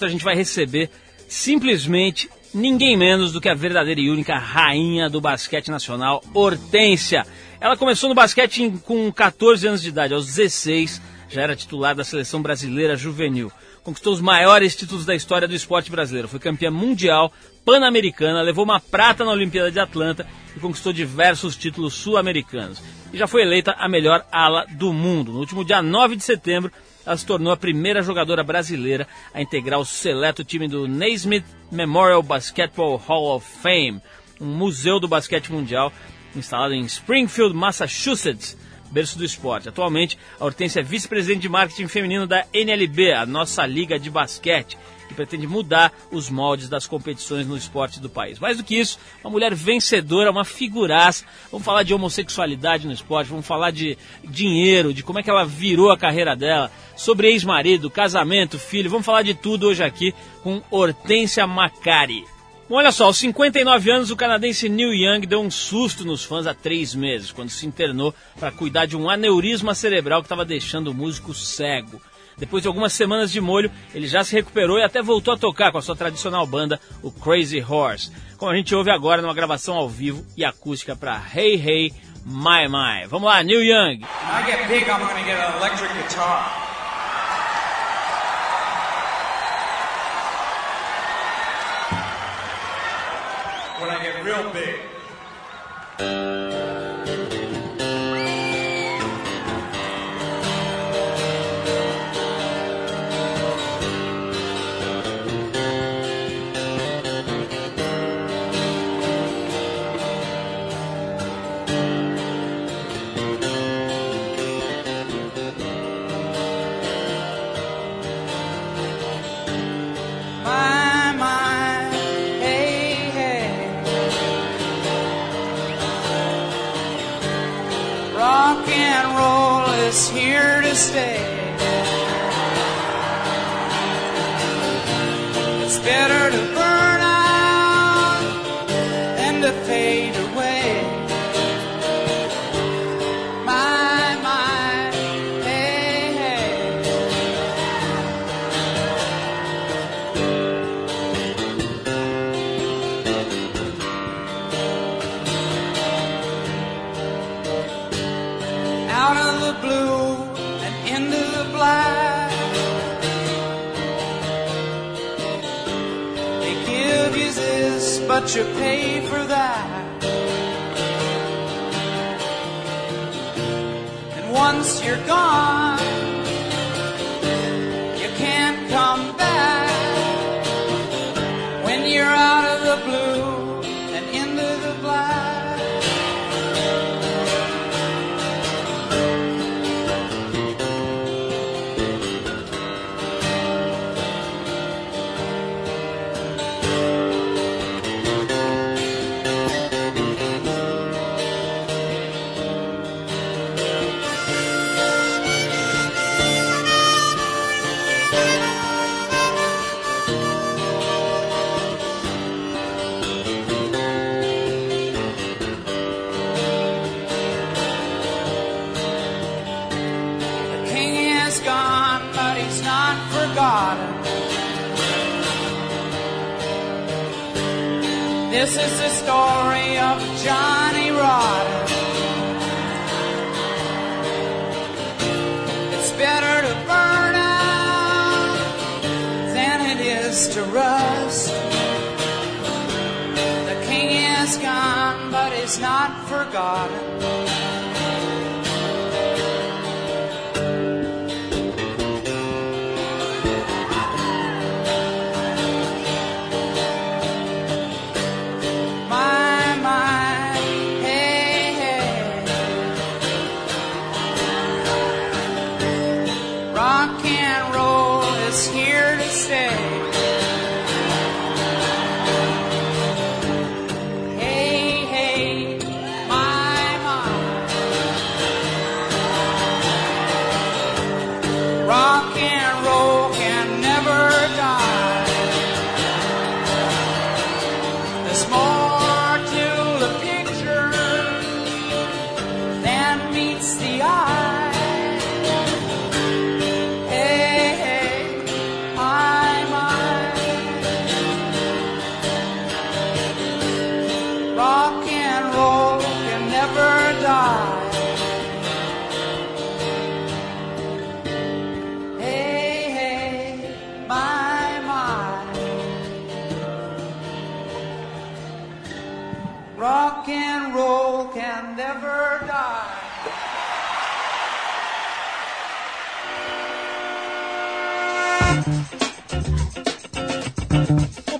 A gente vai receber simplesmente ninguém menos do que a verdadeira e única rainha do basquete nacional, Hortência. Ela começou no basquete com 14 anos de idade, aos 16 já era titular da seleção brasileira juvenil. Conquistou os maiores títulos da história do esporte brasileiro. Foi campeã mundial, pan-americana, levou uma prata na Olimpíada de Atlanta e conquistou diversos títulos sul-americanos. E já foi eleita a melhor ala do mundo. No último dia 9 de setembro, ela se tornou a primeira jogadora brasileira a integrar o seleto time do Naismith Memorial Basketball Hall of Fame, um museu do basquete mundial instalado em Springfield, Massachusetts, berço do esporte. Atualmente, a Hortência é vice-presidente de marketing feminino da NLB, a nossa liga de basquete, que pretende mudar os moldes das competições no esporte do país. Mais do que isso, uma mulher vencedora, uma figuraça. Vamos falar de homossexualidade no esporte, vamos falar de dinheiro, de como é que ela virou a carreira dela, sobre ex-marido, casamento, filho. Vamos falar de tudo hoje aqui com Hortência Macari. Bom, olha só, aos 59 anos, o canadense Neil Young deu um susto nos fãs há três meses, quando se internou para cuidar de um aneurisma cerebral que estava deixando o músico cego. Depois de algumas semanas de molho, ele já se recuperou e até voltou a tocar com a sua tradicional banda, o Crazy Horse, como a gente ouve agora numa gravação ao vivo e acústica para Hey Hey My My. Vamos lá, Neil Young. I get big, I'm gonna get an electric guitar. Real big.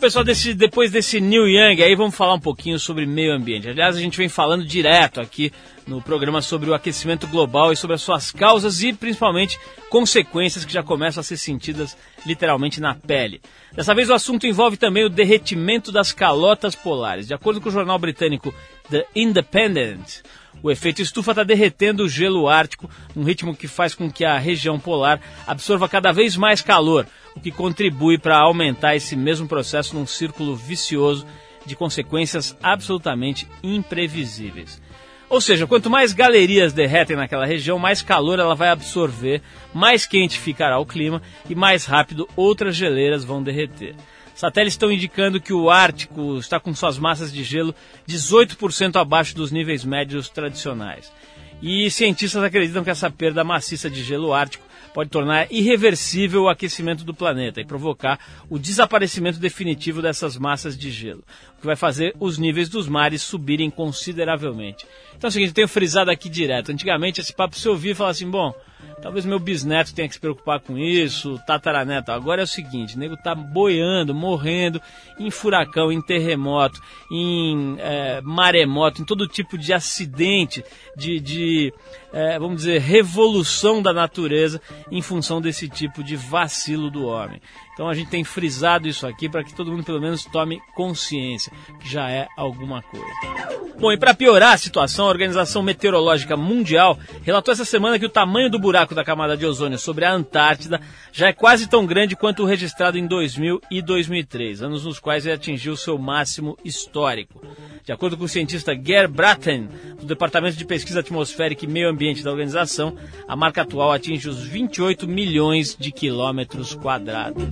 Pessoal, desse, depois desse New Young, aí vamos falar um pouquinho sobre meio ambiente. Aliás, a gente vem falando direto aqui no programa sobre o aquecimento global e sobre as suas causas e principalmente consequências que já começam a ser sentidas literalmente na pele. Dessa vez o assunto envolve também o derretimento das calotas polares. De acordo com o jornal britânico The Independent, o efeito estufa está derretendo o gelo ártico num ritmo que faz com que a região polar absorva cada vez mais calor, o que contribui para aumentar esse mesmo processo num círculo vicioso de consequências absolutamente imprevisíveis. Ou seja, quanto mais galerias derretem naquela região, mais calor ela vai absorver, mais quente ficará o clima e mais rápido outras geleiras vão derreter. Satélites estão indicando que o Ártico está com suas massas de gelo 18% abaixo dos níveis médios tradicionais. E cientistas acreditam que essa perda maciça de gelo ártico pode tornar irreversível o aquecimento do planeta e provocar o desaparecimento definitivo dessas massas de gelo, o que vai fazer os níveis dos mares subirem consideravelmente. Então é o seguinte, eu tenho frisado aqui direto. Antigamente esse papo se ouvia e falava assim, bom, talvez meu bisneto tenha que se preocupar com isso, tataraneto. Agora é o seguinte, o nego tá boiando, morrendo em furacão, em terremoto, em é, maremoto, em todo tipo de acidente, de, de é, vamos dizer, revolução da natureza em função desse tipo de vacilo do homem. Então a gente tem frisado isso aqui para que todo mundo pelo menos tome consciência, que já é alguma coisa. Bom, e para piorar a situação, a Organização Meteorológica Mundial relatou essa semana que o tamanho do buraco da camada de ozônio sobre a Antártida já é quase tão grande quanto o registrado em 2000 e 2003, anos nos quais ele atingiu seu máximo histórico. De acordo com o cientista Ger Bratten, do Departamento de Pesquisa Atmosférica e Meio Ambiente da organização, a marca atual atinge os 28 milhões de quilômetros quadrados.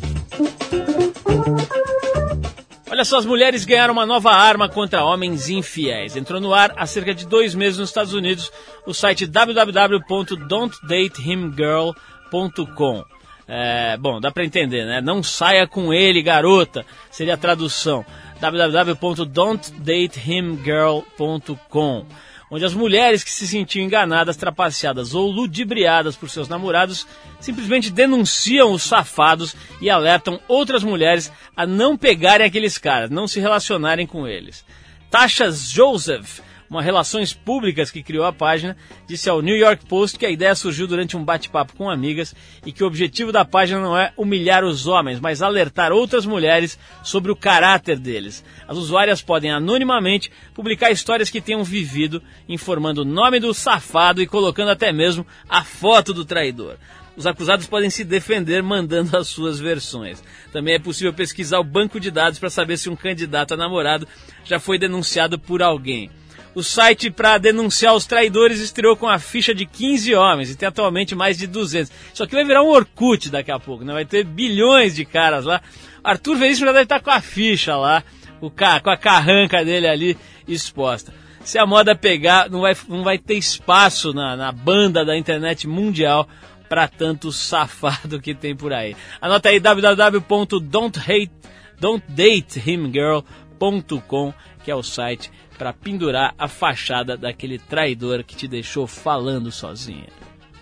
Olha só, as mulheres ganharam uma nova arma contra homens infiéis. Entrou no ar há cerca de dois meses nos Estados Unidos o site www.don'tdatehimgirl.com. É, bom, dá para entender, né? Não saia com ele, garota, seria a tradução. www.don'tdatehimgirl.com onde as mulheres que se sentiam enganadas, trapaceadas ou ludibriadas por seus namorados simplesmente denunciam os safados e alertam outras mulheres a não pegarem aqueles caras, não se relacionarem com eles. Tasha Joseph uma Relações Públicas que criou a página, disse ao New York Post que a ideia surgiu durante um bate-papo com amigas e que o objetivo da página não é humilhar os homens, mas alertar outras mulheres sobre o caráter deles. As usuárias podem anonimamente publicar histórias que tenham vivido, informando o nome do safado e colocando até mesmo a foto do traidor. Os acusados podem se defender mandando as suas versões. Também é possível pesquisar o banco de dados para saber se um candidato a namorado já foi denunciado por alguém. O site para denunciar os traidores estreou com a ficha de 15 homens e tem atualmente mais de 200. Isso aqui vai virar um Orkut daqui a pouco, né? Vai ter bilhões de caras lá. Arthur Veríssimo já deve estar com a ficha lá, o com a carranca dele ali exposta. Se a moda pegar, não vai, não vai ter espaço na, na banda da internet mundial para tanto safado que tem por aí. Anota aí www.don'tdatehimgirl.com, que é o site para pendurar a fachada daquele traidor que te deixou falando sozinha.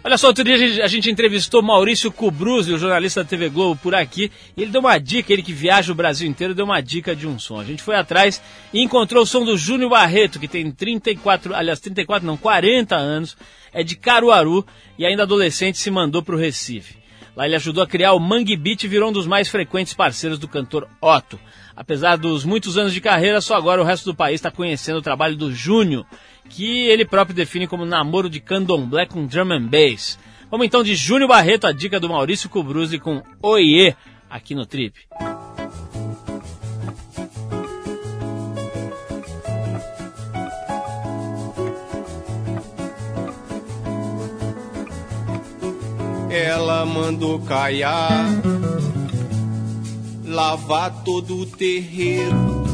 Olha só, outro dia a gente, a gente entrevistou Maurício Cubruzzi, o jornalista da TV Globo, por aqui, e ele deu uma dica, ele que viaja o Brasil inteiro, deu uma dica de um som. A gente foi atrás e encontrou o som do Júnior Barreto, que tem 34, aliás, 34 não, 40 anos, é de Caruaru e ainda adolescente se mandou para o Recife. Lá ele ajudou a criar o Mangue Beat e virou um dos mais frequentes parceiros do cantor Otto. Apesar dos muitos anos de carreira, só agora o resto do país está conhecendo o trabalho do Júnior, que ele próprio define como namoro de candomblé com drum and bass. Vamos então de Júnior Barreto, a dica do Maurício Cubruzzi com Oiê, aqui no Trip. Ela mandou caiar lavar todo o terreiro.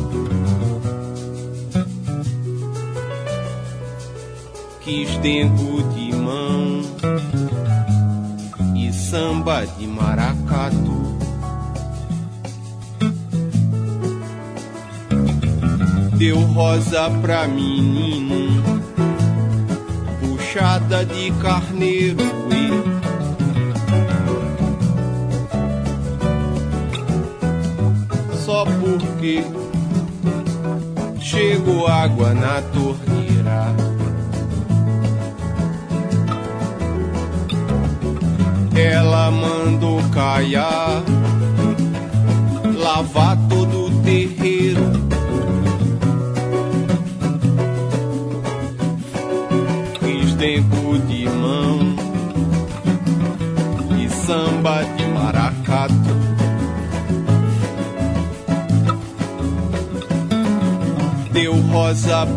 Quis dengo de mão e samba de maracatu. Deu rosa pra menino, puxada de carneiro. E porque Chego água na torneira. Ela mandou caiar, lavar todo o terreno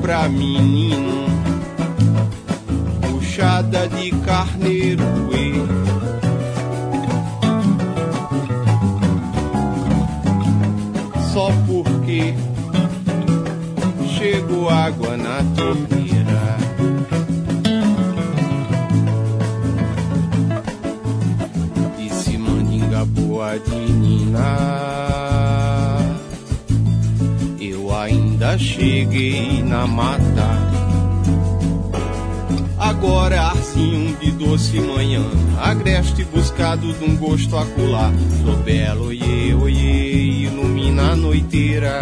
Pra menino, cheguei na mata. Agora arzinho de doce manhã, agreste buscado de um gosto acular. Sou belo, oiê, oiê, ilumina a noiteira.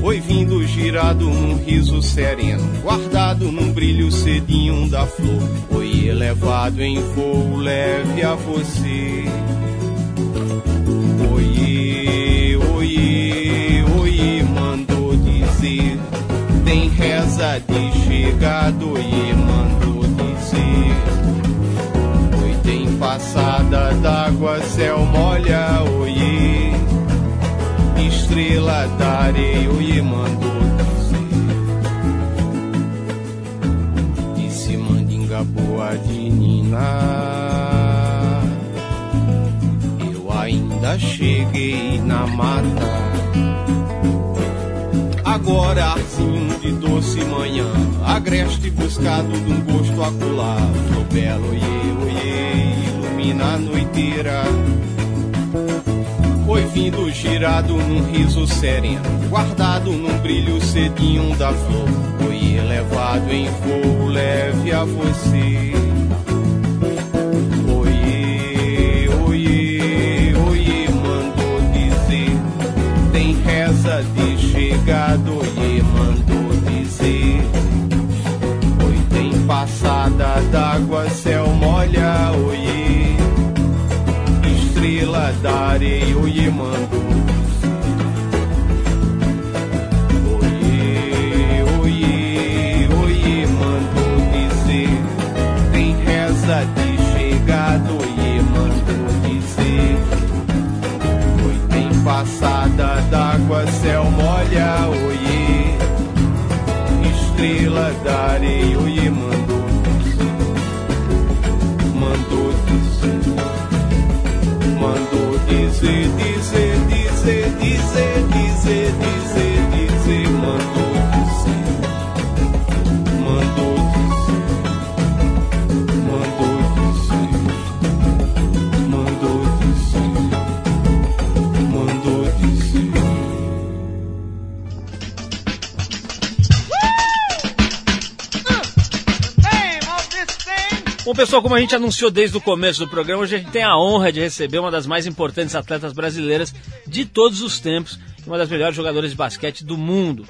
Foi vindo girado num riso sereno, guardado num brilho cedinho da flor. Foi elevado em voo leve a você. Tem reza de chegado, oiê, mandou dizer. Oi, tem passada d'água, céu molha, oiê. Estrela da areia, oiê, mandou dizer. Disse mandinga boa de Nina. Eu ainda cheguei na mata. Agora arzinho de doce manhã, agreste buscado de um gosto acular. Flor belo, oiê, oiê, ilumina a noiteira. Foi vindo girado num riso sereno, guardado num brilho cedinho da flor. Foi elevado em voo leve a você. Chegado, oiê, mandou dizer. Oi, tem passada d'água, céu molha, oiê. Estrela da areia, oiê, mandou oiê. Estrela da areia, oiê, mandou. Mandou. Mandou dizer, dizer, dizer, dizer, dizer, dizer, pessoal, como a gente anunciou desde o começo do programa, hoje a gente tem a honra de receber uma das mais importantes atletas brasileiras de todos os tempos uma das melhores jogadoras de basquete do mundo.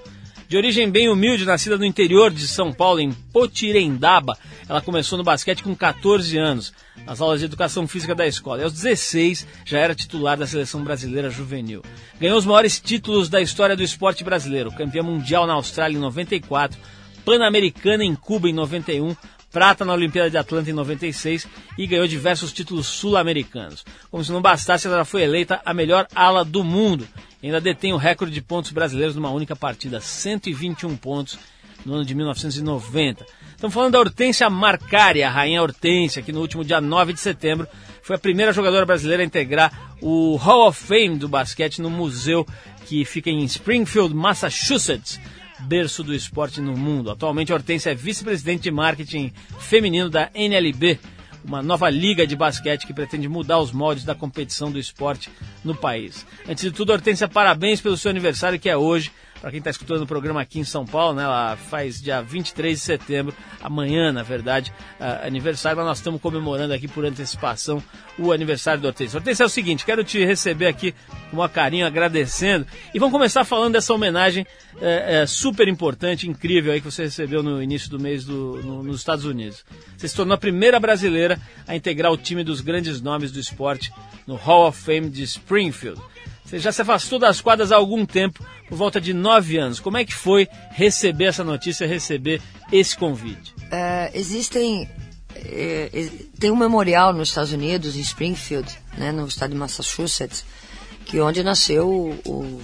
De origem bem humilde, nascida no interior de São Paulo, em Potirendaba, ela começou no basquete com 14 anos, nas aulas de educação física da escola. E aos 16 já era titular da seleção brasileira juvenil. Ganhou os maiores títulos da história do esporte brasileiro: campeã mundial na Austrália em 94, Pan-Americana em Cuba em 91, prata na Olimpíada de Atlanta em 96 e ganhou diversos títulos sul-americanos. Como se não bastasse, ela foi eleita a melhor ala do mundo. Ainda detém o recorde de pontos brasileiros numa única partida, 121 pontos no ano de 1990. Estamos falando da Hortência Marcari, a rainha Hortência, que no último dia 9 de setembro foi a primeira jogadora brasileira a integrar o Hall of Fame do basquete no museu que fica em Springfield, Massachusetts berço do esporte no mundo. Atualmente, Hortência é vice-presidente de marketing feminino da NLB, uma nova liga de basquete que pretende mudar os moldes da competição do esporte no país. Antes de tudo, Hortência, parabéns pelo seu aniversário que é hoje. Para quem está escutando o programa aqui em São Paulo, né? Ela faz dia 23 de setembro, amanhã, na verdade, uh, aniversário, mas nós estamos comemorando aqui por antecipação o aniversário do Hortência. Hortência é o seguinte, quero te receber aqui com uma carinho, agradecendo, e vamos começar falando dessa homenagem é, é, super importante, incrível aí que você recebeu no início do mês do, no, nos Estados Unidos. Você se tornou a primeira brasileira a integrar o time dos grandes nomes do esporte no Hall of Fame de Springfield. Você já se afastou das quadras há algum tempo, por volta de nove anos. Como é que foi receber essa notícia, receber esse convite? É, existem. É, tem um memorial nos Estados Unidos, em Springfield, né, no estado de Massachusetts, que é onde nasceu o, o,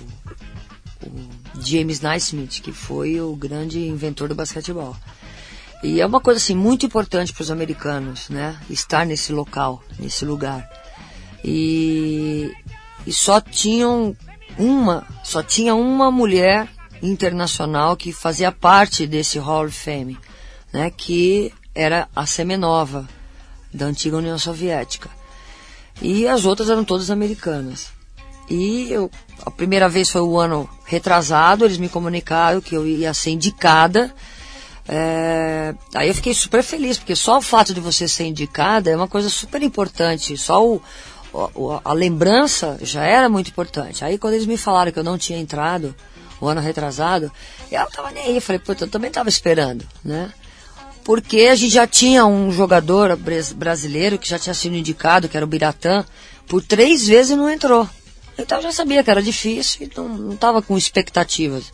o James Naismith, que foi o grande inventor do basquetebol. E é uma coisa assim muito importante para os americanos, né, estar nesse local, nesse lugar. E e só tinham uma, só tinha uma mulher internacional que fazia parte desse Hall of Fame, né, que era a Semenova, da antiga União Soviética. E as outras eram todas americanas. E eu, a primeira vez foi o ano retrasado, eles me comunicaram que eu ia ser indicada. É, aí eu fiquei super feliz, porque só o fato de você ser indicada é uma coisa super importante. Só o, a, lembrança já era muito importante. Aí quando eles me falaram que eu não tinha entrado o ano retrasado, eu não tava nem aí. Falei, pô, eu também tava esperando, né? Porque a gente já tinha um jogador brasileiro que já tinha sido indicado, que era o Biratã, por três vezes e não entrou. Então eu já sabia que era difícil e não, tava com expectativas.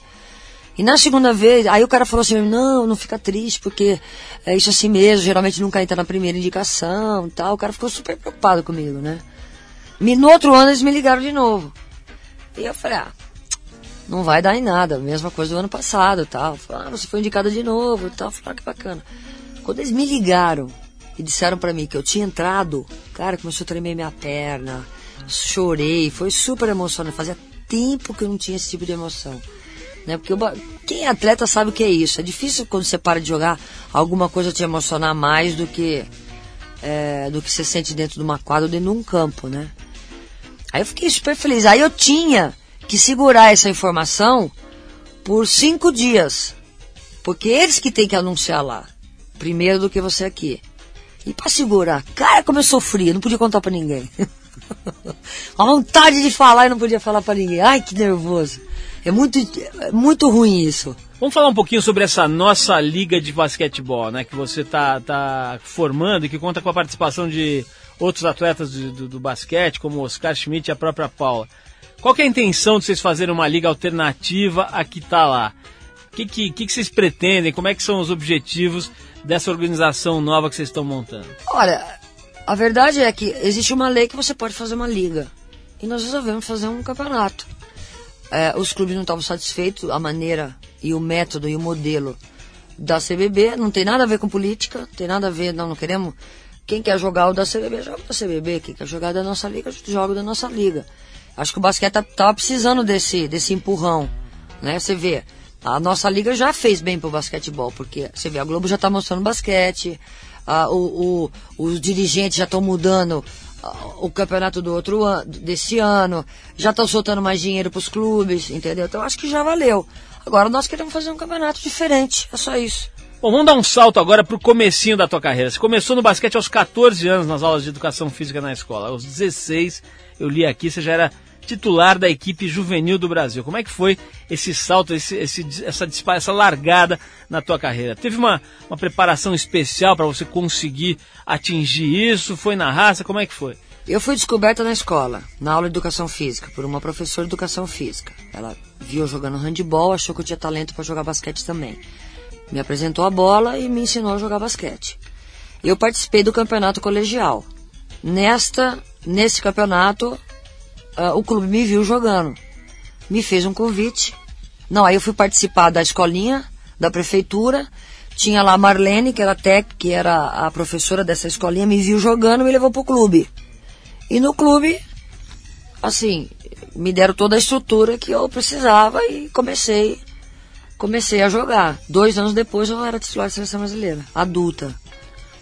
E na segunda vez, aí o cara falou assim, não, não fica triste, porque é isso assim mesmo, geralmente nunca entra na primeira indicação tal. O cara ficou super preocupado comigo, né? No outro ano eles me ligaram de novo. E eu falei, ah, não vai dar em nada, mesma coisa do ano passado tal. Falei, ah, você foi indicada de novo tal. Falei, ah, que bacana. Quando eles me ligaram e disseram para mim que eu tinha entrado, cara, começou a tremer minha perna, chorei, foi super emocionante. Fazia tempo que eu não tinha esse tipo de emoção. Né? Porque eu, quem é atleta sabe o que é isso. É difícil quando você para de jogar alguma coisa te emocionar mais do que é, do que você sente dentro de uma quadra ou dentro de um campo, né? Aí eu fiquei super feliz. Aí eu tinha que segurar essa informação por cinco dias. Porque eles que têm que anunciar lá. Primeiro do que você aqui. E para segurar, cara, como eu sofria, não podia contar para ninguém. A vontade de falar e não podia falar para ninguém. Ai, que nervoso. É muito, é muito ruim isso. Vamos falar um pouquinho sobre essa nossa liga de basquetebol, né? Que você tá, tá formando e que conta com a participação de outros atletas do, do, do basquete, como Oscar Schmidt e a própria Paula. Qual é a intenção de vocês fazerem uma liga alternativa a que está lá? O que, que, que, vocês pretendem? Como é que são os objetivos dessa organização nova que vocês estão montando? Olha, a verdade é que existe uma lei que você pode fazer uma liga. E nós resolvemos fazer um campeonato. É, os clubes não estavam satisfeitos, a maneira e o método e o modelo da CBB. Não tem nada a ver com política, tem nada a ver, não, não queremos quem quer jogar o da CBB, joga da CBB. Quem quer jogar da nossa liga, joga da nossa liga. Acho que o basquete tá, tava precisando desse, desse empurrão, né? Você vê, a nossa liga já fez bem pro basquetebol, porque você vê, a Globo já tá mostrando basquete, a, o, o, os dirigentes já estão mudando o campeonato do outro ano, desse ano, já estão soltando mais dinheiro para os clubes, entendeu? Então acho que já valeu. Agora nós queremos fazer um campeonato diferente, é só isso. Bom, vamos dar um salto agora para o comecinho da tua carreira. Você começou no basquete aos 14 anos nas aulas de educação física na escola. Aos 16, eu li aqui, você já era titular da equipe juvenil do Brasil. Como é que foi esse salto, esse, esse, essa, essa largada na tua carreira? Teve uma, uma preparação especial para você conseguir atingir isso? Foi na raça? Como é que foi? Eu fui descoberta na escola, na aula de educação física, por uma professora de educação física. Ela viu jogando handball, achou que eu tinha talento para jogar basquete também me apresentou a bola e me ensinou a jogar basquete. Eu participei do campeonato colegial. Nesta, nesse campeonato, uh, o clube me viu jogando, me fez um convite. Não, aí eu fui participar da escolinha da prefeitura. Tinha lá a Marlene, que era tec, que era a professora dessa escolinha, me viu jogando, e me levou pro clube. E no clube, assim, me deram toda a estrutura que eu precisava e comecei comecei a jogar. Dois anos depois eu era titular da seleção brasileira, adulta.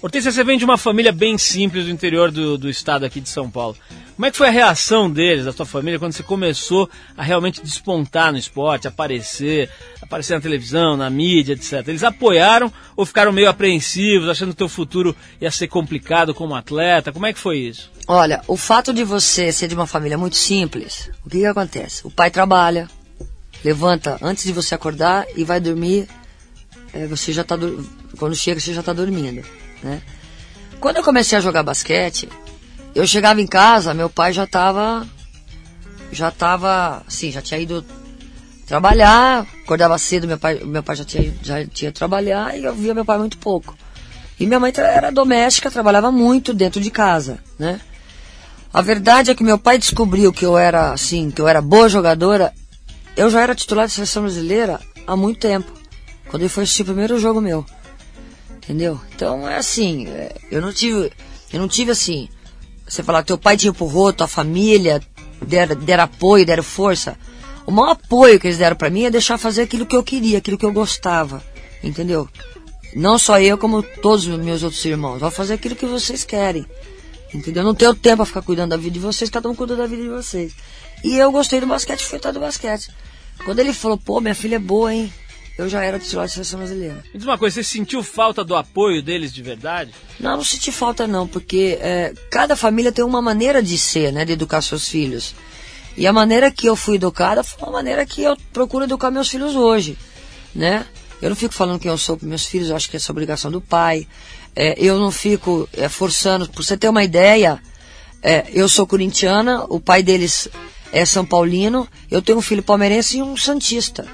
Hortência, você vem de uma família bem simples do interior do, do estado aqui de São Paulo. Como é que foi a reação deles, da sua família, quando você começou a realmente despontar no esporte, aparecer, aparecer na televisão, na mídia, etc. Eles apoiaram ou ficaram meio apreensivos, achando que o teu futuro ia ser complicado como atleta? Como é que foi isso? Olha, o fato de você ser de uma família muito simples, o que, que acontece? O pai trabalha, levanta antes de você acordar e vai dormir. é, você já tá quando chega você já está dormindo, né? Quando eu comecei a jogar basquete, eu chegava em casa, meu pai já estava já estava, assim, já tinha ido trabalhar, acordava cedo, meu pai, meu pai já tinha já tinha trabalhar e eu via meu pai muito pouco. E minha mãe era doméstica, trabalhava muito dentro de casa, né? A verdade é que meu pai descobriu que eu era assim, que eu era boa jogadora. Eu já era titular da seleção brasileira há muito tempo. Quando ele foi assistir o primeiro jogo meu. Entendeu? Então é assim, é, eu não tive. Eu não tive assim. Você falar teu pai te empurrou, tua família deram, deram apoio, deram força. O maior apoio que eles deram pra mim é deixar fazer aquilo que eu queria, aquilo que eu gostava. Entendeu? Não só eu, como todos os meus outros irmãos. Vou fazer aquilo que vocês querem. Entendeu? Não tenho tempo pra ficar cuidando da vida de vocês, cada um cuida da vida de vocês. E eu gostei do basquete, fui estar do basquete. Quando ele falou, pô, minha filha é boa, hein? Eu já era titular da seleção brasileira. Me diz uma coisa, você sentiu falta do apoio deles de verdade? Não, não senti falta não, porque é, cada família tem uma maneira de ser, né, de educar seus filhos. E a maneira que eu fui educada foi uma maneira que eu procuro educar meus filhos hoje, né? Eu não fico falando quem eu sou para meus filhos, eu acho que essa é obrigação do pai. É, eu não fico é, forçando, pra você ter uma ideia, é, eu sou corintiana, o pai deles é São Paulino, eu tenho um filho palmeirense e um santista.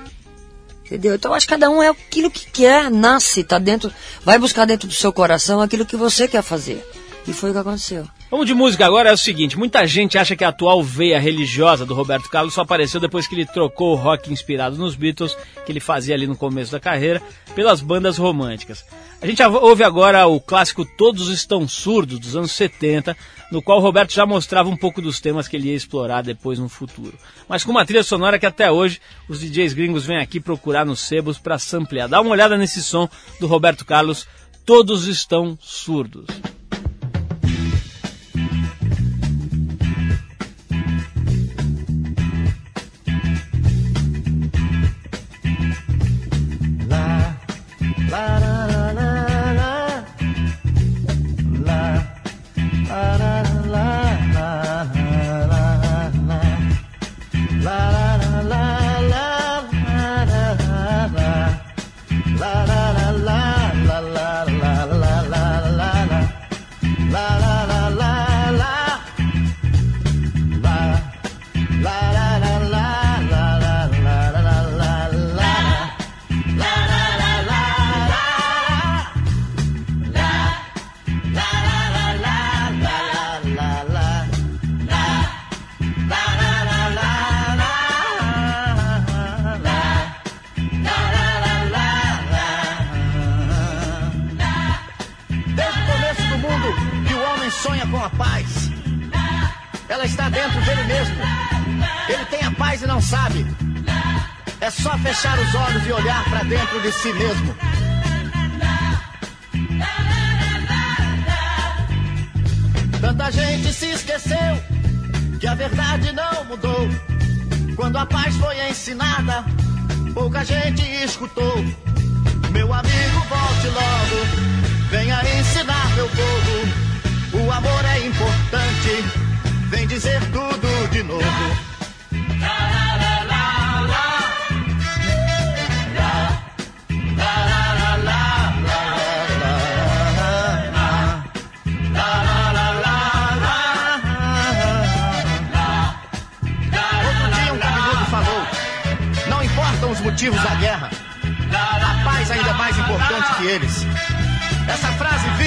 Entendeu? Então acho que cada um é aquilo que quer, nasce, tá dentro, vai buscar dentro do seu coração aquilo que você quer fazer. E foi o que aconteceu. Vamos de música agora, é o seguinte, muita gente acha que a atual veia religiosa do Roberto Carlos só apareceu depois que ele trocou o rock inspirado nos Beatles, que ele fazia ali no começo da carreira, pelas bandas românticas. A gente ouve agora o clássico Todos Estão Surdos, dos anos 70, no qual Roberto já mostrava um pouco dos temas que ele ia explorar depois no futuro. Mas com uma trilha sonora que até hoje os DJs gringos vêm aqui procurar nos sebos para samplear. Dá uma olhada nesse som do Roberto Carlos, Todos Estão Surdos.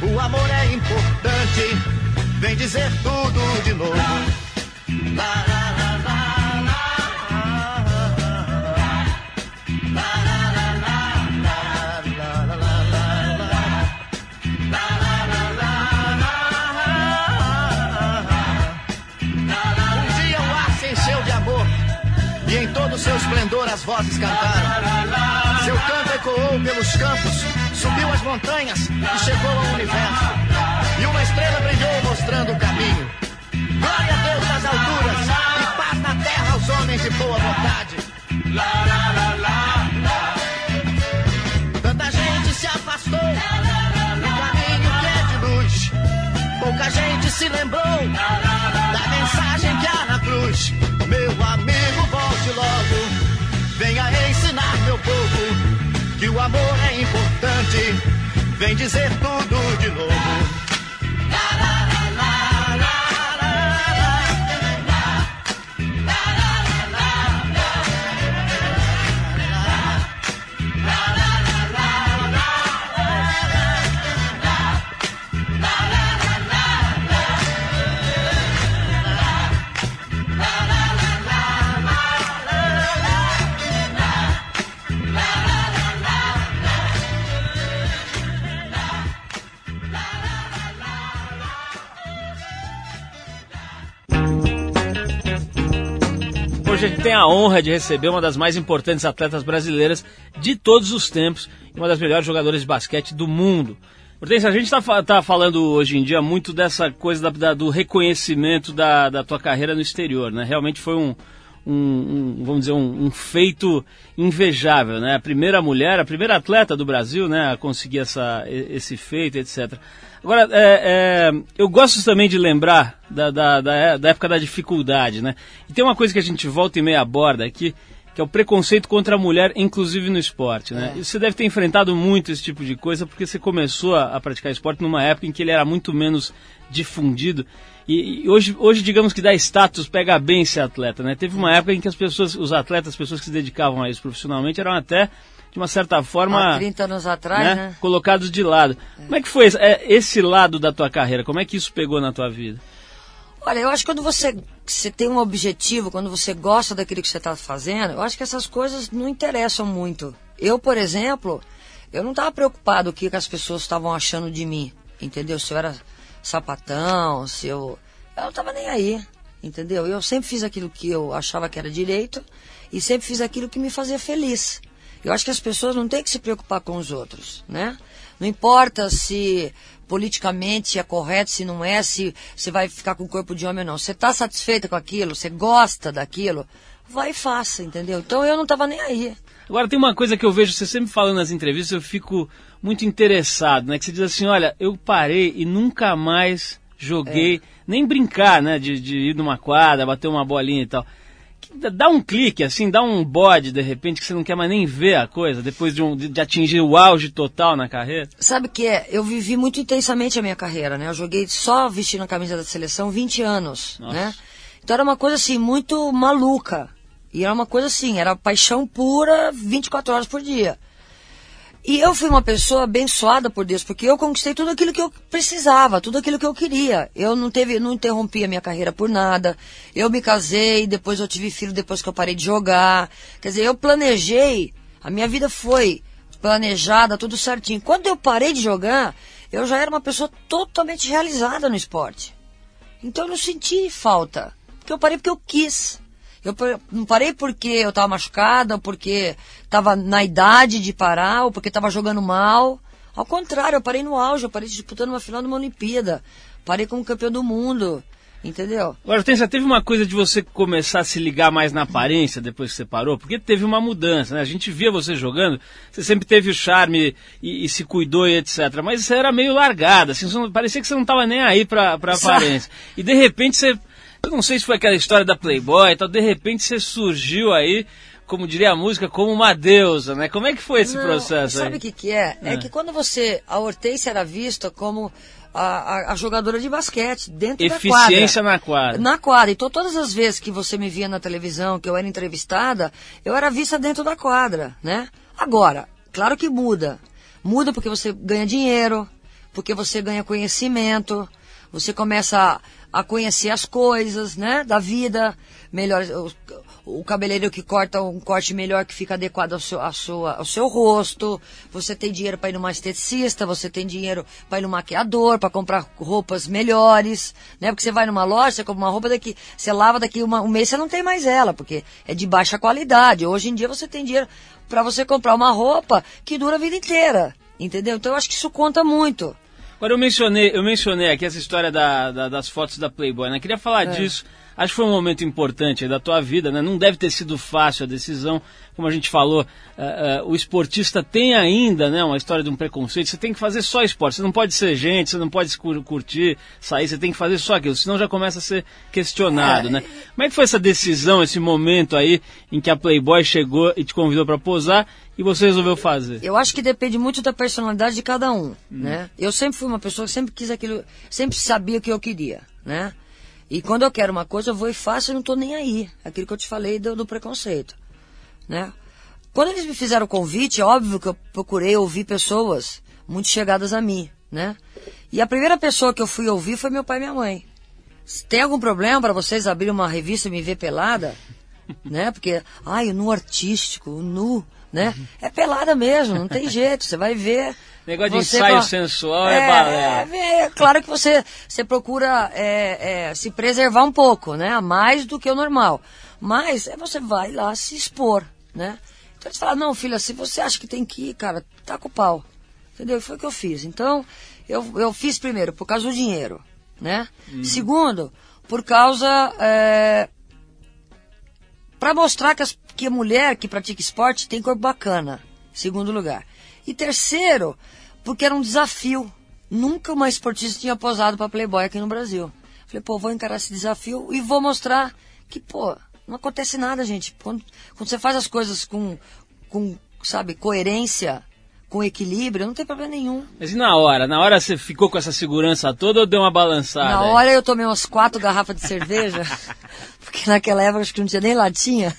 O amor é importante, vem dizer tudo de novo. Lá, lá, lá, seu esplendor as vozes cantaram. Seu canto ecoou pelos campos subiu as montanhas e chegou ao universo. E uma estrela brilhou mostrando o caminho. Glória a Deus nas alturas e paz na terra aos homens de boa vontade. Tanta gente se afastou do caminho que é de luz. Pouca gente se lembrou da mensagem que há na cruz. Meu amigo, volte logo. Venha ensinar meu povo que o amor. Vem dizer tudo tem a honra de receber uma das mais importantes atletas brasileiras de todos os tempos e uma das melhores jogadoras de basquete do mundo. Hortência, a gente está tá falando hoje em dia muito dessa coisa da- da- do reconhecimento da, da tua carreira no exterior, né? Realmente foi um, um- um, vamos dizer, um, um feito invejável, né? A primeira mulher, a primeira atleta do Brasil, né, a conseguir essa, esse feito, etc. Agora, é, é, eu gosto também de lembrar da, da, da, da época da dificuldade, né? E tem uma coisa que a gente volta e meia aborda aqui, que é o preconceito contra a mulher, inclusive no esporte, né? E você deve ter enfrentado muito esse tipo de coisa, porque você começou a, a praticar esporte numa época em que ele era muito menos difundido. E, e hoje, hoje, digamos que dá status, pega bem ser atleta, né? Teve uma época em que as pessoas, os atletas, as pessoas que se dedicavam a isso profissionalmente, eram até, de uma certa forma... Há 30 anos atrás, né, né? colocados de lado. Como é que foi esse, é, esse lado da tua carreira? Como é que isso pegou na tua vida? Olha, eu acho que quando você, você tem um objetivo, quando você gosta daquilo que você está fazendo, eu acho que essas coisas não interessam muito. Eu, por exemplo, eu não estava preocupado com o que que as pessoas estavam achando de mim, entendeu? Se eu era sapatão, se eu... Eu não estava nem aí, entendeu? Eu sempre fiz aquilo que eu achava que era direito e sempre fiz aquilo que me fazia feliz. Eu acho que as pessoas não têm que se preocupar com os outros, né? Não importa se politicamente é correto, se não é, se você vai ficar com o corpo de homem ou não. Você está satisfeita com aquilo, você gosta daquilo, vai e faça, entendeu? Então eu não estava nem aí. Agora tem uma coisa que eu vejo você sempre falando nas entrevistas, eu fico muito interessado, né? Que você diz assim, olha, eu parei e nunca mais joguei, nem brincar, né? De, de ir numa quadra, bater uma bolinha e tal. Que dá- um clique, assim, dá um bode de repente que você não quer mais nem ver a coisa, depois de, um- de atingir o auge total na carreira. Sabe o que é? Eu vivi muito intensamente a minha carreira, né? Eu joguei só vestindo a camisa da seleção 20 anos, Nossa. né? Então era uma coisa assim, muito maluca. E era uma coisa assim, era paixão pura 24 horas por dia. E eu fui uma pessoa abençoada por Deus, porque eu conquistei tudo aquilo que eu precisava, tudo aquilo que eu queria. Eu não teve, não interrompi a minha carreira por nada. Eu me casei, depois eu tive filho depois que eu parei de jogar. Quer dizer, eu planejei, a minha vida foi planejada, tudo certinho. Quando eu parei de jogar, eu já era uma pessoa totalmente realizada no esporte. Então eu não senti falta. Porque eu parei porque eu quis. Eu não parei porque eu estava machucada, ou porque estava na idade de parar, ou porque estava jogando mal. Ao contrário, eu parei no auge, eu parei disputando uma final de uma Olimpíada. Parei como campeão do mundo. Entendeu? Agora, já teve uma coisa de você começar a se ligar mais na aparência depois que você parou? Porque teve uma mudança, né? A gente via você jogando, você sempre teve o charme e, e se cuidou e etc. Mas você era meio largada, assim, parecia que você não estava nem aí pra, pra Sa- aparência. E de repente você. Eu não sei se foi aquela história da Playboy e tal, de repente você surgiu aí, como diria a música, como uma deusa, né? Como é que foi esse Não, processo Sabe aí? o que, que é? é? É. que quando você. A Hortência era vista como a, a- a jogadora de basquete dentro Eficiência da quadra. na quadra. Na quadra. Então, todas as vezes que você me via na televisão, que eu era entrevistada, eu era vista dentro da quadra, né? Agora, claro que muda. Muda porque você ganha dinheiro, porque você ganha conhecimento, você começa a, conhecer as coisas, né? Da vida, melhor. O, o cabeleireiro que corta um corte melhor que fica adequado ao seu, sua, ao seu rosto. Você tem dinheiro para ir numa esteticista, você tem dinheiro para ir no maquiador, para comprar roupas melhores, né? Porque você vai numa loja, você compra uma roupa daqui, você lava daqui uma, um mês, você não tem mais ela, porque é de baixa qualidade. Hoje em dia você tem dinheiro para você comprar uma roupa que dura a vida inteira, entendeu? Então eu acho que isso conta muito. Agora eu mencionei, eu mencionei aqui essa história da, da- das fotos da Playboy, né? Queria falar disso. Acho que foi um momento importante da tua vida, né? Não deve ter sido fácil a decisão, como a gente falou. eh, eh, o esportista tem ainda, né? Uma história de um preconceito. Você tem que fazer só esporte. Você não pode ser gente, você não pode cur- curtir, sair. Você tem que fazer só aquilo. Senão já começa a ser questionado, né? Como é que foi essa decisão, esse momento aí em que a Playboy chegou e te convidou para posar e você resolveu fazer? Eu acho que depende muito da personalidade de cada um, né? Eu sempre fui uma pessoa que sempre quis aquilo, sempre sabia o que eu queria, né? E quando eu quero uma coisa, eu vou e faço e não tô nem aí. Aquilo que eu te falei do, do preconceito, né? Quando eles me fizeram o convite, é óbvio que eu procurei ouvir pessoas muito chegadas a mim, né? E a primeira pessoa que eu fui ouvir foi meu pai e minha mãe. Se Tem algum problema para vocês abrirem uma revista e me ver pelada? né? Porque, ai, o nu artístico, o nu, né? É pelada mesmo, não tem jeito, você vai ver. Negócio de ensaio com a- sensual é balé. É, é claro que você, você procura é, é, se preservar um pouco, né? Mais do que o normal. Mas é, você vai lá se expor, né? Então eles falam, não, filha, se você acha que tem que ir, cara, tá com o pau. Entendeu? Foi o que eu fiz. Então, eu, eu fiz primeiro por causa do dinheiro, né? Segundo, por causa é, para mostrar que, as- que a mulher que pratica esporte tem corpo bacana, segundo lugar. E terceiro, porque era um desafio. Nunca uma esportista tinha posado para Playboy aqui no Brasil. Falei, pô, vou encarar esse desafio e vou mostrar que, pô, não acontece nada, gente. Quando, quando você faz as coisas com, com, sabe, coerência, com equilíbrio, não tem problema nenhum. Mas e na hora? Na hora você ficou com essa segurança toda ou deu uma balançada? Na hora eu tomei umas quatro garrafas de cerveja, porque naquela época acho que não tinha nem latinha.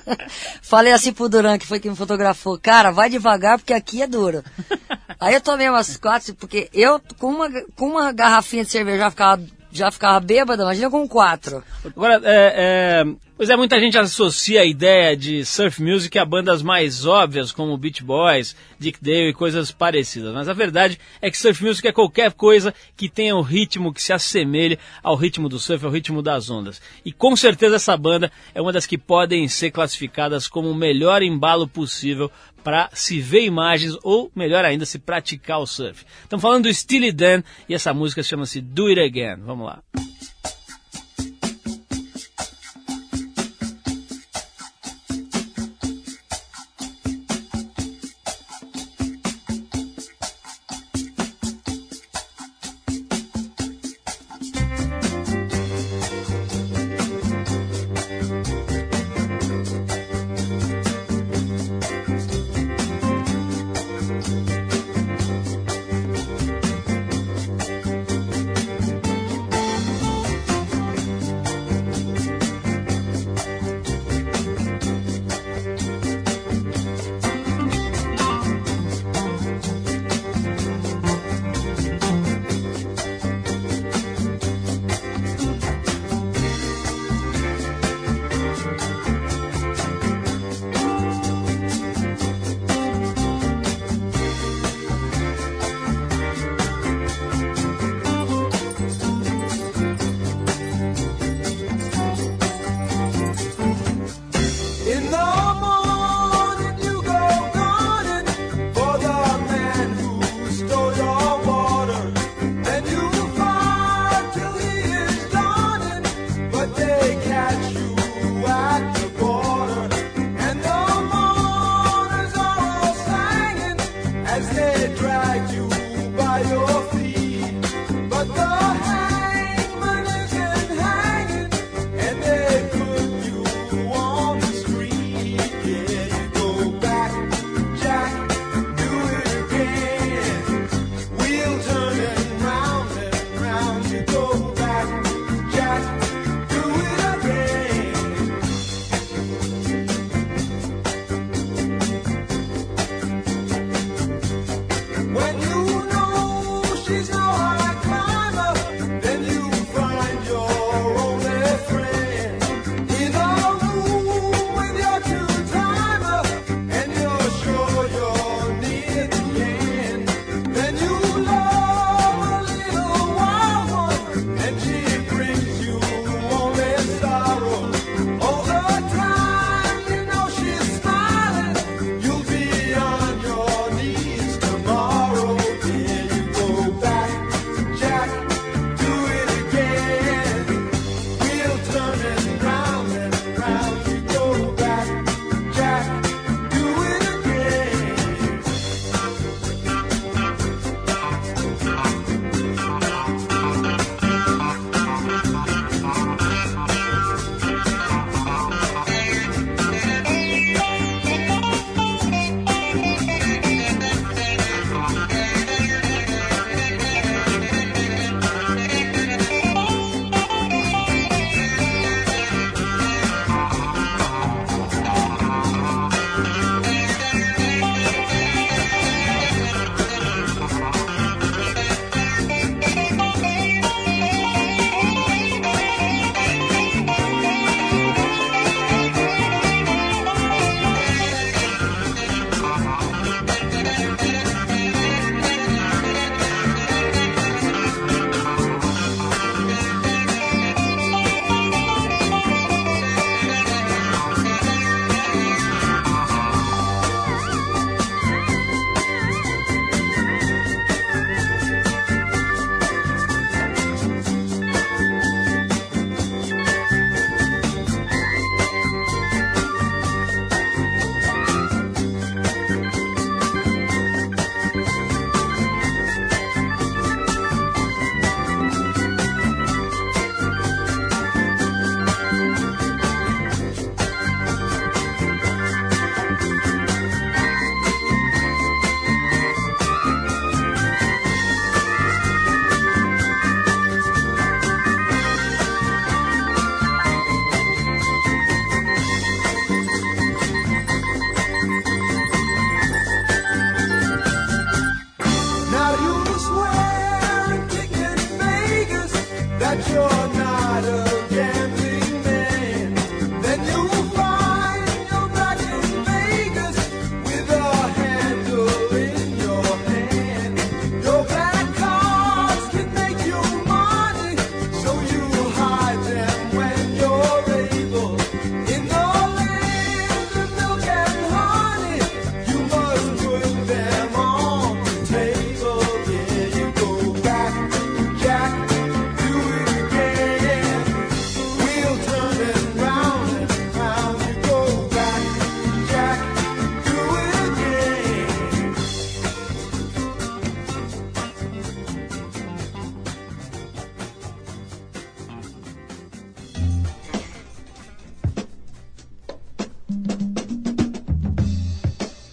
Falei assim pro Duran, que foi quem me fotografou, cara, vai devagar porque aqui é duro. Aí eu tomei umas quatro, porque eu com uma, com uma garrafinha de cerveja já ficava, já ficava bêbada, imagina com quatro. Agora, é, é, pois é, muita gente associa a ideia de surf music a bandas mais óbvias, como Beach Boys, Dick Dale e coisas parecidas. Mas a verdade é que surf music é qualquer coisa que tenha um ritmo que se assemelhe ao ritmo do surf, ao ritmo das ondas. E com certeza essa banda é uma das que podem ser classificadas como o melhor embalo possível para se ver imagens ou, melhor ainda, se praticar o surf. Estamos falando do Steely Dan e essa música chama-se Do It Again. Vamos lá.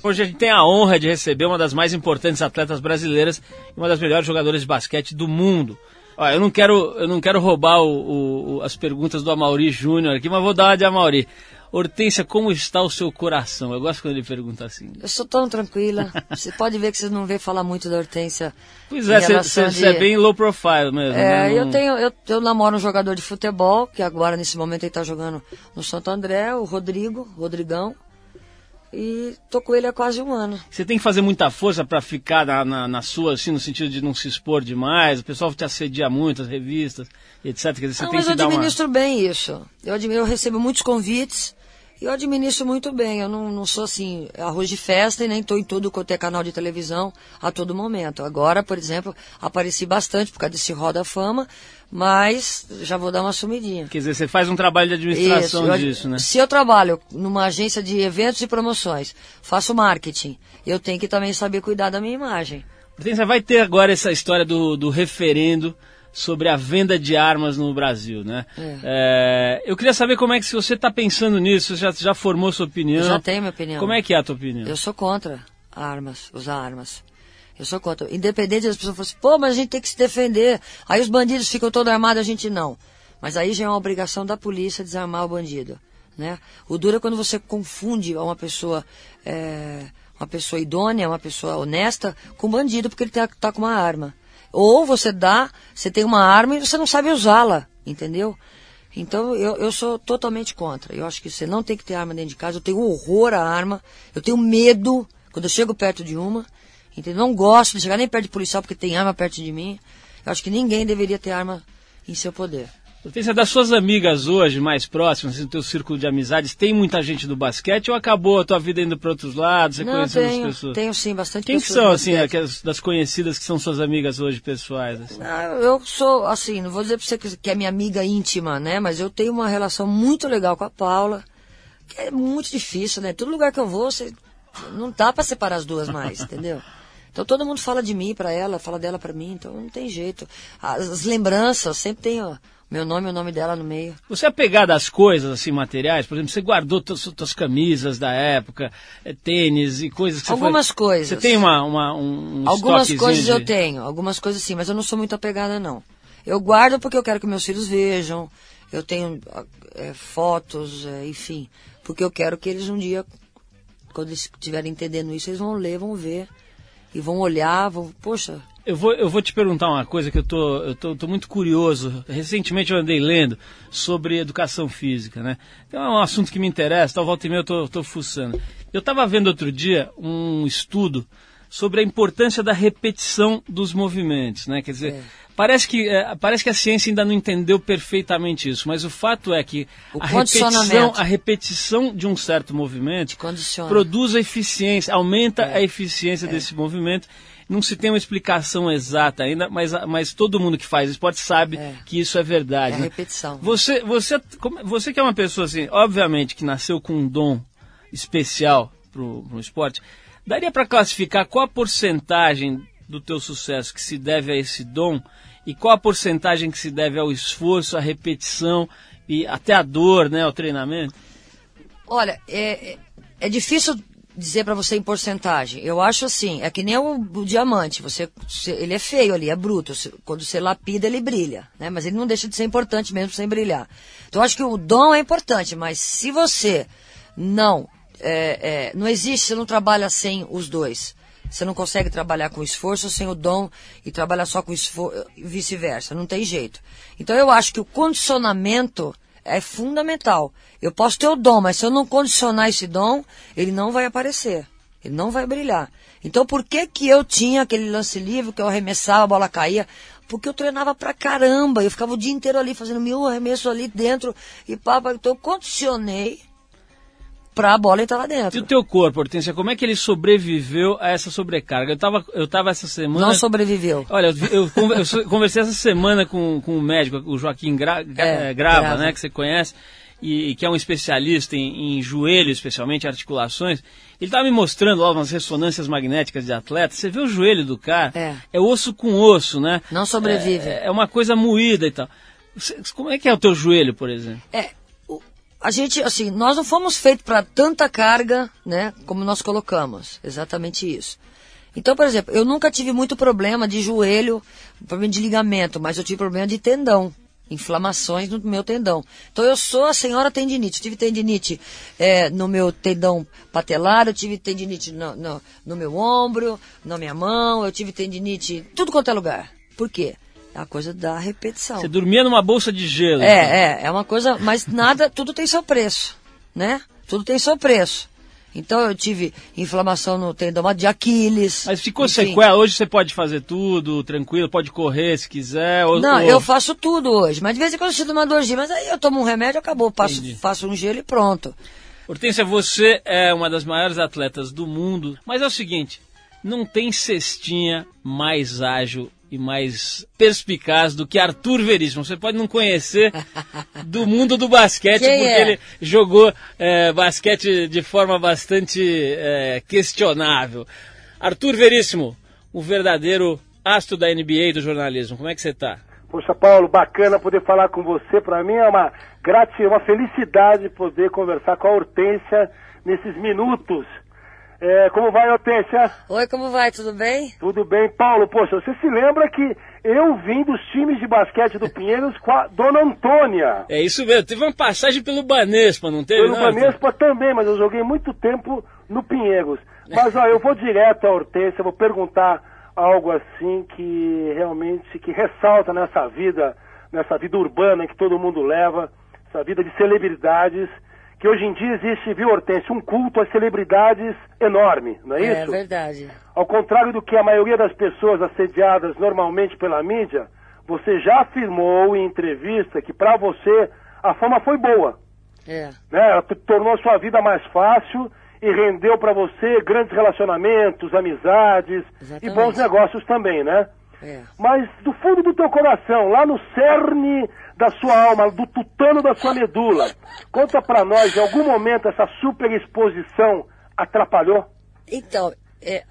Hoje a gente tem a honra de receber uma das mais importantes atletas brasileiras e uma das melhores jogadoras de basquete do mundo. Ó, eu não quero, eu não quero roubar o- o- as perguntas do Amauri Júnior aqui, mas vou dar uma de Amauri. Hortência, como está o seu coração? Eu gosto quando ele pergunta assim. Eu sou tão tranquila. Você pode ver que você não vê falar muito da Hortência. Pois é, você você é de- bem low profile mesmo. É, né? eu tenho, eu, eu namoro um jogador de futebol, que agora nesse momento ele tá jogando no Santo André, o Rodrigo, Rodrigão. E tô com ele há quase um ano. Você tem que fazer muita força para ficar na, na, na sua, assim, no sentido de não se expor demais. O pessoal te assedia muito, as revistas, etc. Quer dizer, você Não, tem mas que eu dar uma... administro bem isso. Eu, eu recebo muitos convites e eu administro muito bem. Eu não, não sou assim, arroz de festa e nem estou em todo quanto é canal de televisão a todo momento. Agora, por exemplo, apareci bastante por causa desse Roda Fama, mas já vou dar uma sumidinha. Quer dizer, você faz um trabalho de administração eu- disso, né? Se eu trabalho numa agência de eventos e promoções, faço marketing, eu tenho que também saber cuidar da minha imagem. Hortência, vai ter agora essa história do, do referendo sobre a venda de armas no Brasil, né? É, eu queria saber como é que se você está pensando nisso, você já, já formou sua opinião. Eu já tenho minha opinião. Como é que é a tua opinião? Eu sou contra armas, usar armas. Eu sou contra. Independente das pessoas falarem assim, pô, mas a gente tem que se defender. Aí os bandidos ficam todos armados, a gente não. Mas aí já é uma obrigação da polícia desarmar o bandido. Né? O duro é quando você confunde uma pessoa, é, uma pessoa idônea, uma pessoa honesta, com bandido porque ele tá, tá com uma arma. Ou você dá, você tem uma arma e você não sabe usá-la, entendeu? Então eu, eu sou totalmente contra. Eu acho que você não tem que ter arma dentro de casa. Eu tenho horror à arma. Eu tenho medo quando eu chego perto de uma. Entendeu? Não gosto de chegar nem perto de policial porque tem arma perto de mim. Eu acho que ninguém deveria ter arma em seu poder. Hortência, das suas amigas hoje, mais próximas, assim, do teu círculo de amizades, tem muita gente do basquete ou acabou a tua vida indo para outros lados, você não, conhecendo as tenho, pessoas? tenho sim, bastante Quem que são, assim, aquelas das conhecidas que são suas amigas hoje, pessoais? assim? Ah, eu sou, assim, não vou dizer pra você que que é minha amiga íntima, né? Mas eu tenho uma relação muito legal com a Paula, que é muito difícil, né? Todo lugar que eu vou, você, não dá pra separar as duas mais, entendeu? Então todo mundo fala de mim pra ela, fala dela pra mim, então não tem jeito. As, as lembranças, sempre tem ó, meu nome e o nome dela no meio. Você é apegado às coisas, assim, materiais? Por exemplo, você guardou tuas camisas da época, eh, tênis e coisas que você Algumas foi... coisas. Você tem uma, uma, um um Algumas coisas de- eu tenho, algumas coisas sim, mas eu não sou muito apegada não. Eu guardo porque eu quero que meus filhos vejam, eu tenho é, fotos, é, enfim, porque eu quero que eles um dia, quando eles estiverem entendendo isso, eles vão ler, vão ver, e vão olhar, vão, poxa, Eu vou, eu vou te perguntar uma coisa que eu tô, eu tô, tô muito curioso. Recentemente eu andei lendo sobre educação física, né? Então é um assunto que me interessa, tal volta e meia eu tô, tô fuçando. Eu estava vendo outro dia um estudo sobre a importância da repetição dos movimentos, né? Quer dizer, É. parece, que, é, parece que a ciência ainda não entendeu perfeitamente isso, mas o fato é que O a repetição, a repetição de um certo movimento produz a eficiência, aumenta É. a eficiência desse movimento. Não se tem uma explicação exata ainda, mas, mas todo mundo que faz esporte sabe É. que isso é verdade. É né? repetição. Você, você, você que é uma pessoa assim, obviamente que nasceu com um dom especial pro, pro esporte, daria para classificar qual a porcentagem do teu sucesso que se deve a esse dom e qual a porcentagem que se deve ao esforço, à repetição e até à dor, né, ao treinamento? Olha, é, é- é difícil dizer pra você em porcentagem. Eu acho assim, é que nem o, o diamante. Você, você- ele é feio ali, é bruto. Você- quando você lapida, ele brilha, né? Mas ele não deixa de ser importante mesmo sem brilhar. Então eu acho que o dom é importante, mas se você não, é, é, não existe, você não trabalha sem os dois. Você não consegue trabalhar com esforço sem o dom e trabalhar só com esforço e vice-versa. Não tem jeito. Então eu acho que o condicionamento é fundamental. Eu posso ter o dom, mas se eu não condicionar esse dom, ele não vai aparecer. Ele não vai brilhar. Então por que que eu tinha aquele lance livre que eu arremessava, a bola caía? Porque eu treinava pra caramba. Eu ficava o dia inteiro ali fazendo mil arremessos ali dentro e pá. Então eu condicionei pra a bola entrar lá E dentro. o teu corpo, Hortência, como é que ele sobreviveu a essa sobrecarga? Eu tava, eu tava essa semana... Não sobreviveu. Olha, eu, conversei essa semana com, com o médico, o Joaquim Gra, Gra- É, Grava, Grava. né, que você conhece, e, e que é um especialista em, em joelho, especialmente articulações. Ele estava me mostrando lá umas ressonâncias magnéticas de atleta. Você vê o joelho do cara, É. osso com osso, né? Não sobrevive. É, é uma coisa moída e tal. Como é que é o teu joelho, por exemplo? É, a gente, assim, nós não fomos feitos para tanta carga, né, como nós colocamos. Exatamente isso. Então, por exemplo, eu nunca tive muito problema de joelho, problema de ligamento, mas eu tive problema de tendão, inflamações no meu tendão. Então, eu sou a senhora tendinite. Eu tive tendinite é, no meu tendão patelar, eu tive tendinite no, no, no meu ombro, na minha mão, eu tive tendinite, tudo quanto é lugar. Por quê? A coisa da repetição. Você dormia numa bolsa de gelo. É, então. é, é uma coisa, mas nada, tudo tem seu preço, né? Tudo tem seu preço. Então eu tive inflamação no tendão de Aquiles. Mas ficou enfim. sequela. Hoje você pode fazer tudo, tranquilo, pode correr se quiser. Ou, Não, ou- eu faço tudo hoje, mas de vez em quando eu sinto uma dorzinha, mas aí eu tomo um remédio, acabou, passo, faço um gelo e pronto. Hortência, você é uma das maiores atletas do mundo, mas é o seguinte, não tem cestinha mais ágil e mais perspicaz do que Arthur Veríssimo. Você pode não conhecer do mundo do basquete, Quem porque é? ele jogou é, basquete de forma bastante é, questionável. Arthur Veríssimo, o verdadeiro astro da NBA e do jornalismo. Como é que você está? Poxa, Paulo, bacana poder falar com você. Para mim é uma grati, uma felicidade poder conversar com a Hortência nesses minutos. É, como vai, Hortência? Oi, como vai? Tudo bem? Tudo bem, Paulo? Poxa, você se lembra que eu vim dos times de basquete do Pinheiros com a Dona Antônia. É isso mesmo, teve uma passagem pelo Banespa, não teve? Pelo não? Banespa também, mas eu joguei muito tempo no Pinheiros. Mas ó, eu vou direto à Hortência, vou perguntar algo assim que realmente que ressalta nessa vida, nessa vida urbana que todo mundo leva, essa vida de celebridades, que hoje em dia existe, viu, Hortência, um culto às celebridades enorme, não é É isso? verdade. Ao contrário do que a maioria das pessoas assediadas normalmente pela mídia, você já afirmou em entrevista que para você a fama foi boa É. né? Tornou a sua vida mais fácil e rendeu para você grandes relacionamentos, amizades e Exatamente. bons negócios também, né? É. Mas do fundo do teu coração, lá no cerne da sua alma, do tutano da sua medula, conta pra nós, em algum momento essa super exposição atrapalhou? Então, é,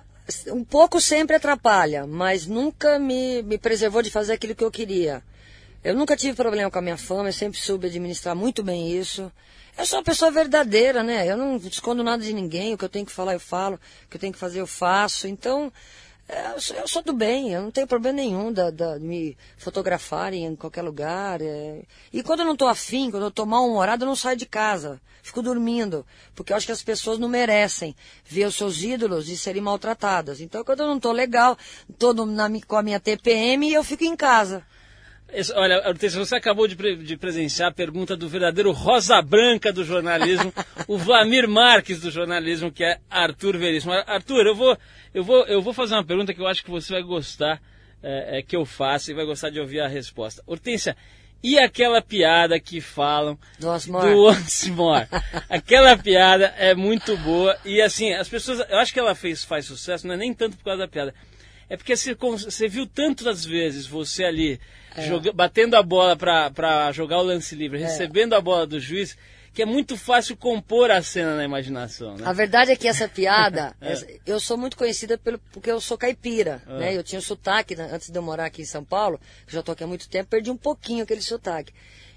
um pouco sempre atrapalha, mas nunca me, me preservou de fazer aquilo que eu queria. Eu nunca tive problema com a minha fama, eu sempre soube administrar muito bem isso. Eu sou uma pessoa verdadeira, né? Eu não escondo nada de ninguém, o que eu tenho que falar eu falo, o que eu tenho que fazer eu faço. Então, eu, sou, eu sou do bem, eu não tenho problema nenhum da, da- de me fotografarem em qualquer lugar. é. E quando eu não estou afim, quando eu estou mal-humorado, eu não saio de casa. Fico dormindo. Porque eu acho que as pessoas não merecem ver os seus ídolos e serem maltratadas. Então, quando eu não estou legal, estou com a minha TPM, eu fico em casa. Esse- Olha, Hortência, você acabou de, pre- de presenciar a pergunta do verdadeiro Rosa Branca do jornalismo, o Vlamir Marques do jornalismo, que é Arthur Veríssimo. Ar- Arthur, eu vou, eu, vou, eu vou fazer uma pergunta que eu acho que você vai gostar é, é, que eu faça e vai gostar de ouvir a resposta. Hortência, e aquela piada que falam Do Osmar. do Osmar? aquela piada é muito boa e assim, as pessoas, eu acho que ela fez, faz sucesso, não é nem tanto por causa da piada. É porque você, você viu tantas vezes você ali joga- batendo a bola para jogar o lance livre, recebendo a bola do juiz, que é muito fácil compor a cena na imaginação, né? A verdade é que essa piada, essa- eu sou muito conhecida pelo, porque eu sou caipira, né? Eu tinha sotaque antes de eu morar aqui em São Paulo, que já estou aqui há muito tempo, perdi um pouquinho aquele sotaque.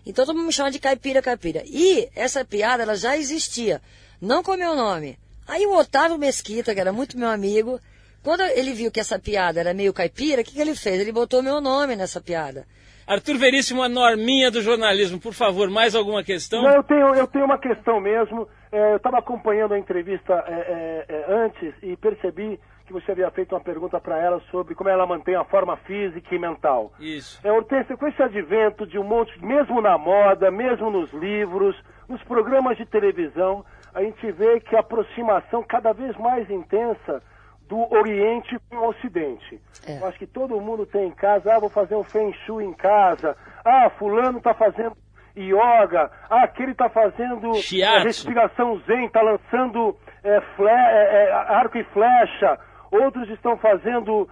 Então todo mundo me chama de caipira, caipira. E essa piada, ela já existia, não com o meu nome. Aí o Otávio Mesquita, que era muito meu amigo, quando ele viu que essa piada era meio caipira, o que, que ele fez? Ele botou meu nome nessa piada. Arthur Veríssimo, a norminha do jornalismo, por favor, mais alguma questão? Não, eu tenho, eu tenho uma questão mesmo. É, eu estava acompanhando a entrevista é, é, é, antes e percebi que você havia feito uma pergunta para ela sobre como ela mantém a forma física e mental. Isso. É, Hortência, com esse advento de um monte, mesmo na moda, mesmo nos livros, nos programas de televisão, a gente vê que a aproximação cada vez mais intensa do Oriente com o Ocidente. É. Eu acho que todo mundo tem em casa, ah, vou fazer um Feng Shui em casa, ah, fulano está fazendo yoga, ah, aquele está fazendo Shiatsu. respiração zen, está lançando eh, fle- eh, eh, arco e flecha, outros estão fazendo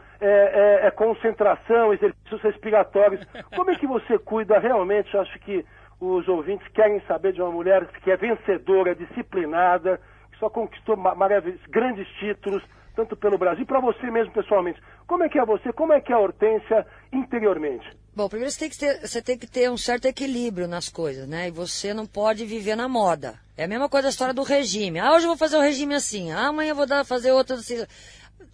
concentração, exercícios respiratórios. Como é que você cuida realmente? Eu acho que os ouvintes querem saber de uma mulher que é vencedora, disciplinada, que só conquistou ma- maravilhosos, grandes títulos, tanto pelo Brasil, para você mesmo pessoalmente. Como é que é você? Como é que é a Hortência interiormente? Bom, primeiro você tem, que ter, você tem que ter um certo equilíbrio nas coisas, né? E você não pode viver na moda. É a mesma coisa da história do regime. Ah, hoje eu vou fazer o regime assim. Ah, amanhã eu vou dar, fazer outro assim.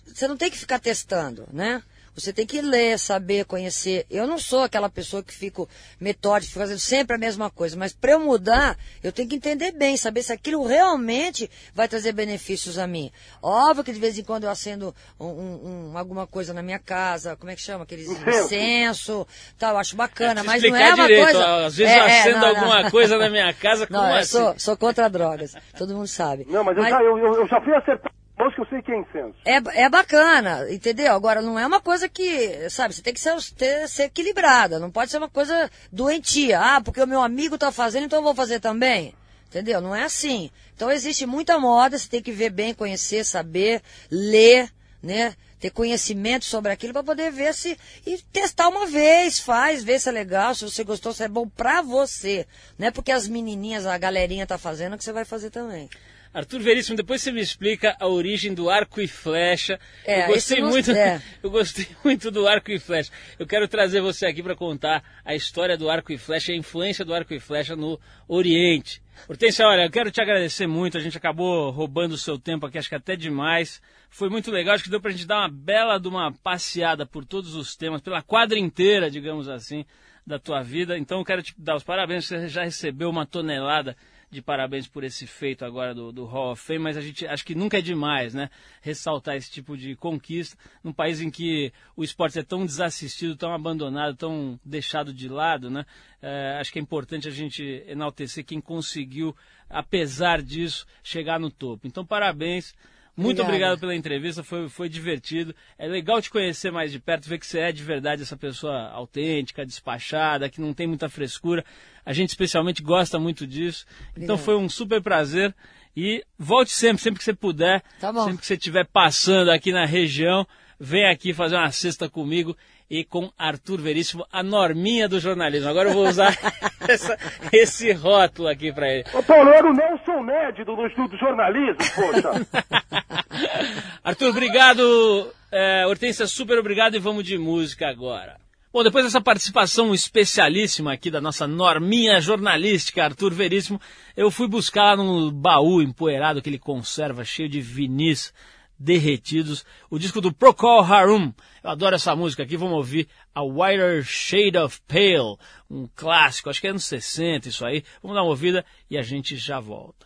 Você não tem que ficar testando, né? Você tem que ler, saber, conhecer. Eu não sou aquela pessoa que fico metódica, fazendo sempre a mesma coisa. Mas para eu mudar, eu tenho que entender bem, saber se aquilo realmente vai trazer benefícios a mim. Óbvio que de vez em quando eu acendo um, um, um, alguma coisa na minha casa, como é que chama? Aqueles incenso, tal, acho bacana, É, mas não é uma direito, coisa... às vezes É, eu é, acendo não, não. alguma coisa na minha casa, como Não, eu assim? sou, sou contra drogas, todo mundo sabe. Não, mas, eu, já, eu, eu- já fui acertar música, eu sei que é incenso. É, é bacana, entendeu? Agora, não é uma coisa que, sabe, você tem que ser, ter- ser equilibrada, não pode ser uma coisa doentia. Ah, porque o meu amigo tá fazendo, então eu vou fazer também. Entendeu? Não é assim. Então existe muita moda, você tem que ver bem, conhecer, saber, ler, né? Ter conhecimento sobre aquilo para poder ver se. E testar uma vez, faz, ver se é legal, se você gostou, se é bom pra você. Não é porque as menininhas, a galerinha tá fazendo que você vai fazer também. Arthur Veríssimo, depois você me explica a origem do arco e flecha. É, eu gostei não- muito, é. eu gostei muito do arco e flecha. Eu quero trazer você aqui para contar a história do arco e flecha, a influência do arco e flecha no Oriente. Hortência, olha, eu quero te agradecer muito. A gente acabou roubando o seu tempo aqui, acho que até demais. Foi muito legal, acho que deu pra gente dar uma bela de uma passeada por todos os temas, pela quadra inteira, digamos assim, da tua vida. Então eu quero te dar os parabéns, você já recebeu uma tonelada de parabéns por esse feito agora do, do Hall of Fame, mas a gente acho que nunca é demais, né? Ressaltar esse tipo de conquista num país em que o esporte é tão desassistido, tão abandonado, tão deixado de lado, né? É, acho que é importante a gente enaltecer quem conseguiu, apesar disso, chegar no topo. Então, parabéns. Muito Obrigada. obrigado pela entrevista, foi, foi divertido. É legal te conhecer mais de perto, ver que você é de verdade essa pessoa autêntica, despachada, que não tem muita frescura. A gente especialmente gosta muito disso. Então foi um super prazer. E volte sempre, sempre que você puder. Tá. Sempre que você estiver passando aqui na região, vem aqui fazer uma cesta comigo e com Arthur Veríssimo, a norminha do jornalismo. Agora eu vou usar essa- esse rótulo aqui para ele. Ô, Paulo, eu era o Nelson Ned do, do, do jornalismo, poxa. Arthur, obrigado. É, Hortência, super obrigado e vamos de música agora. Bom, depois dessa participação especialíssima aqui da nossa norminha jornalística, Arthur Veríssimo, eu fui buscar lá no baú empoeirado que ele conserva, cheio de vinis derretidos, o disco do Procol Harum. Eu adoro essa música aqui, vamos ouvir A Whiter Shade of Pale, um clássico, acho que é anos 60 isso aí. Vamos dar uma ouvida e a gente já volta.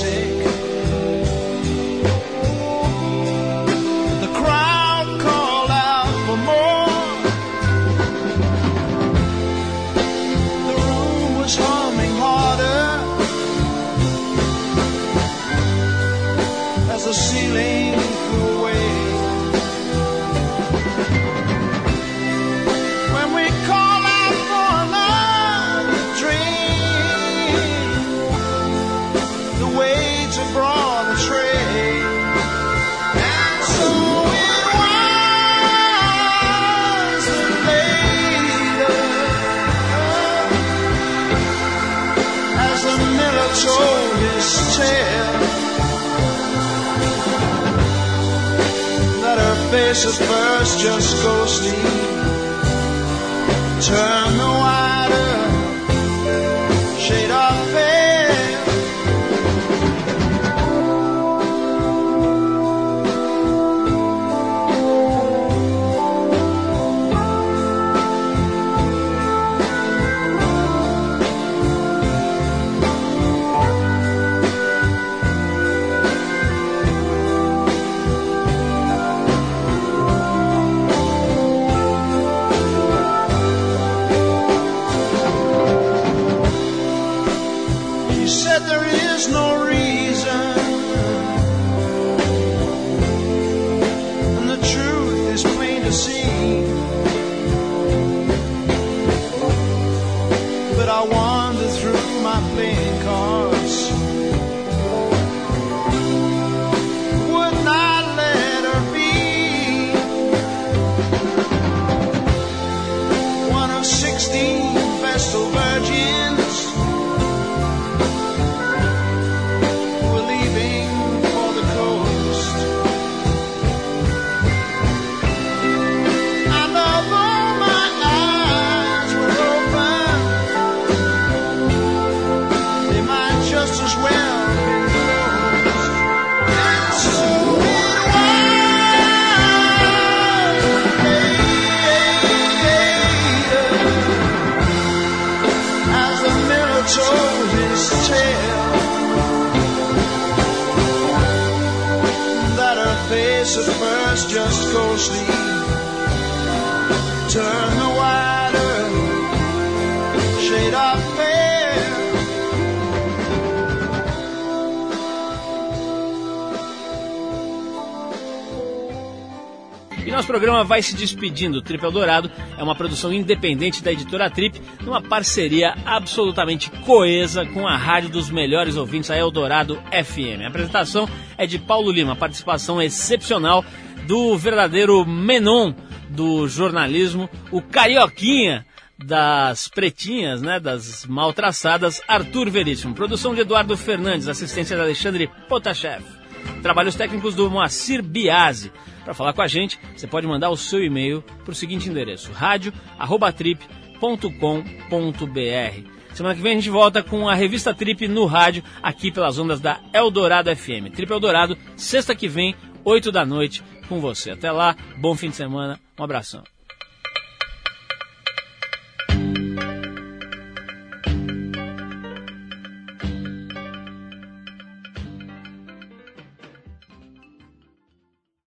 E nosso programa vai se despedindo. Trip Eldorado é uma produção independente da editora Trip, numa parceria absolutamente coesa com a rádio dos melhores ouvintes, a Eldorado FM. A apresentação é de Paulo Lima, participação excepcional do verdadeiro Menon do jornalismo, o Carioquinha das pretinhas, né, das mal traçadas, Arthur Veríssimo. Produção de Eduardo Fernandes, assistência de Alexandre Potashev. Trabalhos técnicos do Moacir Biasi. Para falar com a gente, você pode mandar o seu e-mail para o seguinte endereço: radio@trip.com.br. Semana que vem a gente volta com a revista Trip no rádio, aqui pelas ondas da Eldorado FM. Trip Eldorado, sexta que vem, 8 da noite, com você. Até lá, bom fim de semana, um abração.